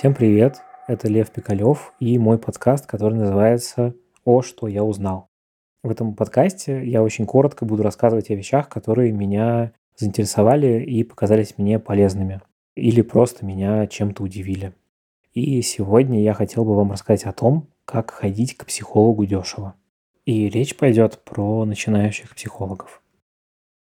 Всем привет! Это Лев Пикалев и мой подкаст, который называется «О, что я узнал». В этом подкасте я очень коротко буду рассказывать о вещах, которые меня заинтересовали и показались мне полезными или просто меня чем-то удивили. И сегодня я хотел бы вам рассказать о том, как ходить к психологу дешево. И речь пойдет про начинающих психологов.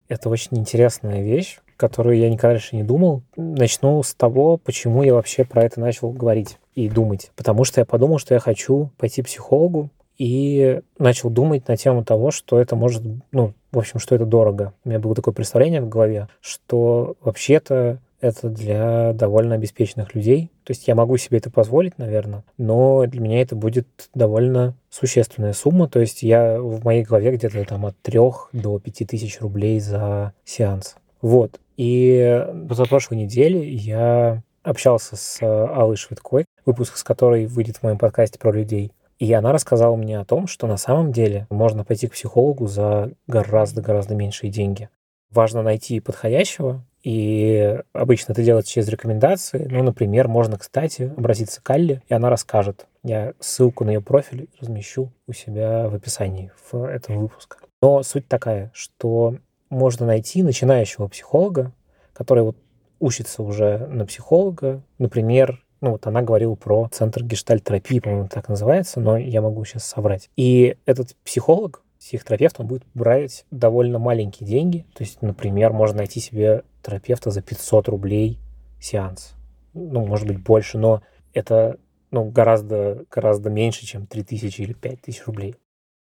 Это очень интересная вещь, которую я никогда раньше не думал. Начну с того, почему я вообще про это начал говорить и думать. Потому что я подумал, что я хочу пойти к психологу, и начал думать на тему того, что это может, ну, в общем, что это дорого. У меня было такое представление в голове, что вообще-то это для довольно обеспеченных людей. То есть я могу себе это позволить, наверное, но для меня это будет довольно существенная сумма. То есть я в моей голове где-то там от 3 до 5 тысяч рублей за сеанс. Вот. И за прошлой неделе я общался с Аллой Швидкой, выпуск с которой выйдет в моем подкасте про людей. И она рассказала мне о том, что на самом деле можно пойти к психологу за гораздо-гораздо меньшие деньги. Важно найти подходящего, и обычно это делается через рекомендации. Ну, например, можно, кстати, обратиться к Алле, и она расскажет. Я ссылку на ее профиль размещу у себя в описании в этом выпуске. Но суть такая, что можно найти начинающего психолога, который вот учится уже на психолога. Например, ну вот она говорила про центр гештальтерапии, по-моему, так называется, но я могу сейчас соврать. И этот психолог, психотерапевт, он будет брать довольно маленькие деньги. То есть, например, можно найти себе терапевта за 500 рублей сеанс. Ну, может быть, больше, но это ну, гораздо, гораздо меньше, чем 3000 или 5000 рублей.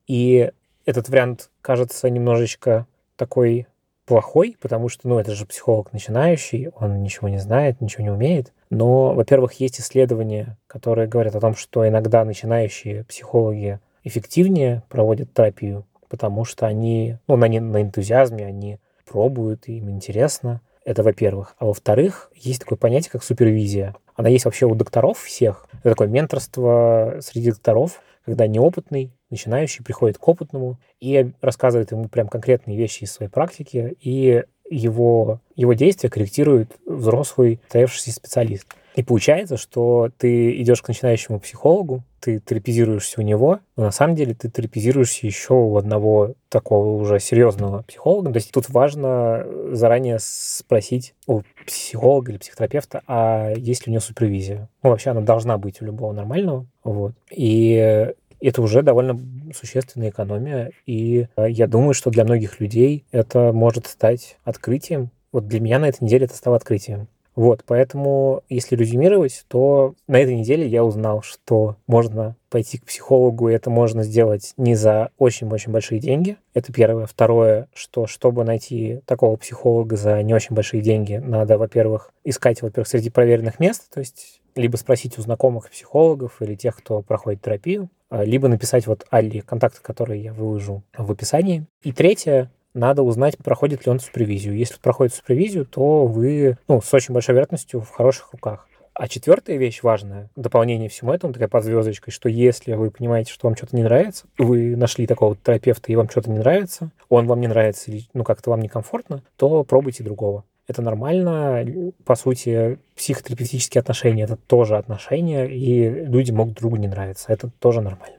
И этот вариант кажется немножечко такой плохой, потому что, ну, это же психолог начинающий, он ничего не знает, ничего не умеет. Но, во-первых, есть исследования, которые говорят о том, что иногда начинающие психологи эффективнее проводят терапию, потому что они, ну, на, на энтузиазме, они пробуют, им интересно. Это во-первых. А во-вторых, есть такое понятие, как супервизия. Она есть вообще у докторов всех. Это такое менторство среди докторов, когда неопытный, начинающий приходит к опытному и рассказывает ему прям конкретные вещи из своей практики, и его, его действия корректирует взрослый, стоявшийся специалист. И получается, что ты идешь к начинающему психологу, ты терапизируешься у него, но на самом деле ты терапизируешься еще у одного такого уже серьезного психолога. То есть тут важно заранее спросить у психолога или психотерапевта, а есть ли у него супервизия. Ну, вообще она должна быть у любого нормального. Вот. И это уже довольно существенная экономия. И э, я думаю, что для многих людей это может стать открытием. Вот для меня на этой неделе это стало открытием. Вот, поэтому, если резюмировать, то на этой неделе я узнал, что можно пойти к психологу, и это можно сделать не за очень-очень большие деньги. Это первое. Второе, что чтобы найти такого психолога за не очень большие деньги, надо, во-первых, искать, во-первых, среди проверенных мест, то есть либо спросить у знакомых психологов или тех, кто проходит терапию, а, либо написать вот Алле контакты, которые я выложу в описании. И третье, надо узнать, проходит ли он супервизию. Если проходит супервизию, то вы ну, с очень большой вероятностью в хороших руках. А четвертая вещь важная, дополнение всему этому, такая под звездочкой, что если вы понимаете, что вам что-то не нравится, вы нашли такого терапевта, и вам что-то не нравится, он вам не нравится, ну как-то вам некомфортно, то пробуйте другого. Это нормально. По сути, психотерапевтические отношения — это тоже отношения, и люди могут другу не нравиться. Это тоже нормально.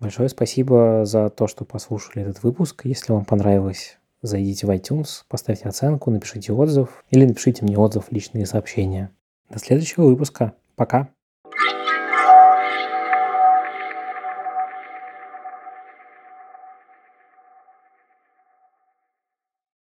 Большое спасибо за то, что послушали этот выпуск. Если вам понравилось, зайдите в iTunes, поставьте оценку, напишите отзыв или напишите мне отзыв личные сообщения. До следующего выпуска. Пока.